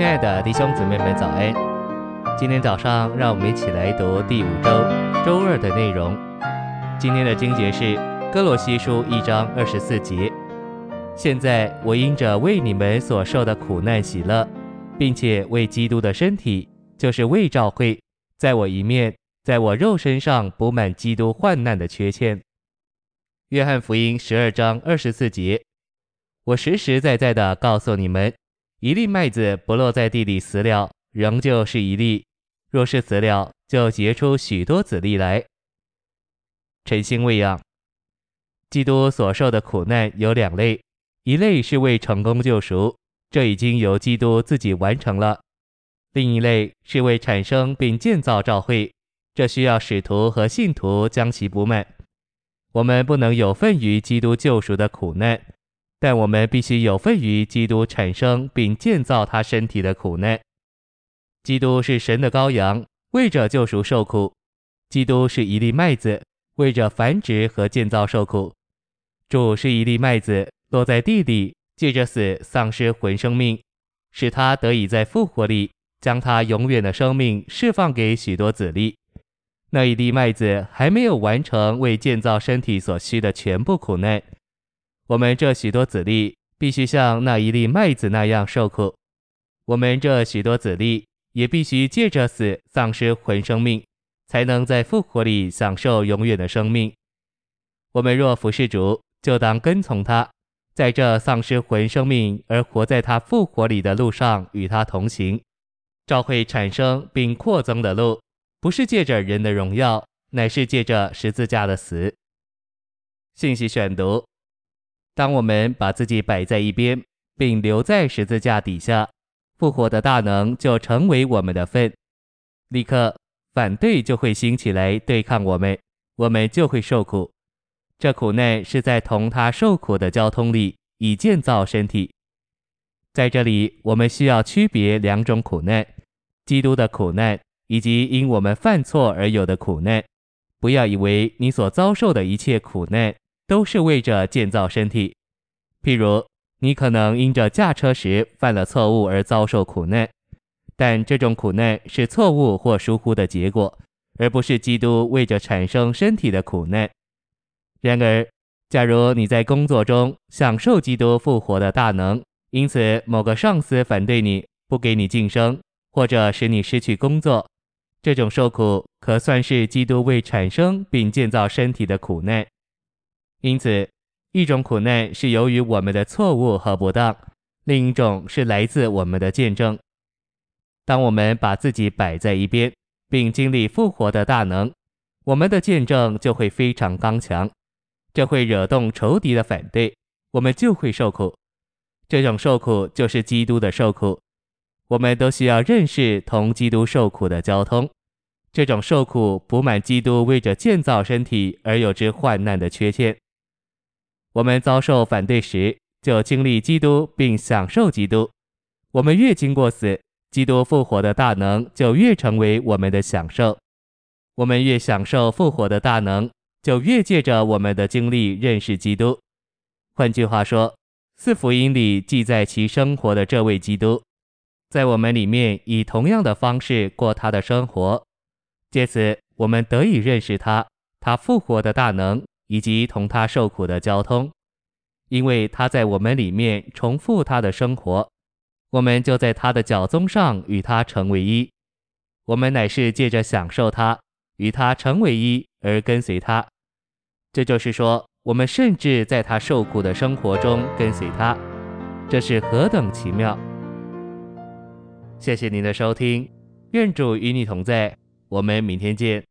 亲爱的弟兄姊妹们，早安！今天早上，让我们一起来读第五周周二的内容。今天的经节是哥罗西书一章二十四节。现在我因着为你们所受的苦难喜乐，并且为基督的身体，就是为教会，在我一面，在我肉身上补满基督患难的缺欠。约翰福音十二章二十四节。我实实在在的告诉你们。一粒麦子不落在地里死了，仍旧是一粒；若是死了，就结出许多子粒来。晨星喂养，基督所受的苦难有两类，一类是为成功救赎，这已经由基督自己完成了；另一类是为产生并建造教会，这需要使徒和信徒将其补满。我们不能有份于基督救赎的苦难。但我们必须有份于基督产生并建造他身体的苦难。基督是神的羔羊，为着救赎受苦；基督是一粒麦子，为着繁殖和建造受苦。主是一粒麦子，落在地里，借着死丧失魂生命，使他得以在复活里将他永远的生命释放给许多子粒。那一粒麦子还没有完成为建造身体所需的全部苦难。我们这许多子粒必须像那一粒麦子那样受苦，我们这许多子粒也必须借着死丧失魂生命，才能在复活里享受永远的生命。我们若服侍主，就当跟从他，在这丧失魂生命而活在他复活里的路上与他同行。教会产生并扩增的路，不是借着人的荣耀，乃是借着十字架的死。信息选读。当我们把自己摆在一边，并留在十字架底下，复活的大能就成为我们的份。立刻，反对就会兴起来对抗我们，我们就会受苦。这苦难是在同他受苦的交通里，以建造身体。在这里，我们需要区别两种苦难：基督的苦难，以及因我们犯错而有的苦难。不要以为你所遭受的一切苦难，都是为着建造身体。譬如，你可能因着驾车时犯了错误而遭受苦难，但这种苦难是错误或疏忽的结果，而不是基督为着产生身体的苦难。然而，假如你在工作中享受基督复活的大能，因此某个上司反对你，不给你晋升，或者使你失去工作，这种受苦可算是基督为产生并建造身体的苦难。因此，一种苦难是由于我们的错误和不当，另一种是来自我们的见证。当我们把自己摆在一边，并经历复活的大能，我们的见证就会非常刚强。这会惹动仇敌的反对，我们就会受苦。这种受苦就是基督的受苦。我们都需要认识同基督受苦的交通。这种受苦补满基督为着建造身体而有之患难的缺陷。我们遭受反对时，就经历基督并享受基督。我们越经过死，基督复活的大能就越成为我们的享受。我们越享受复活的大能，就越借着我们的经历认识基督。换句话说，四福音里记载其生活的这位基督，在我们里面以同样的方式过他的生活。借此，我们得以认识他，他复活的大能。以及同他受苦的交通，因为他在我们里面重复他的生活，我们就在他的脚踪上与他成为一。我们乃是借着享受他，与他成为一而跟随他。这就是说，我们甚至在他受苦的生活中跟随他，这是何等奇妙！谢谢您的收听，愿主与你同在，我们明天见。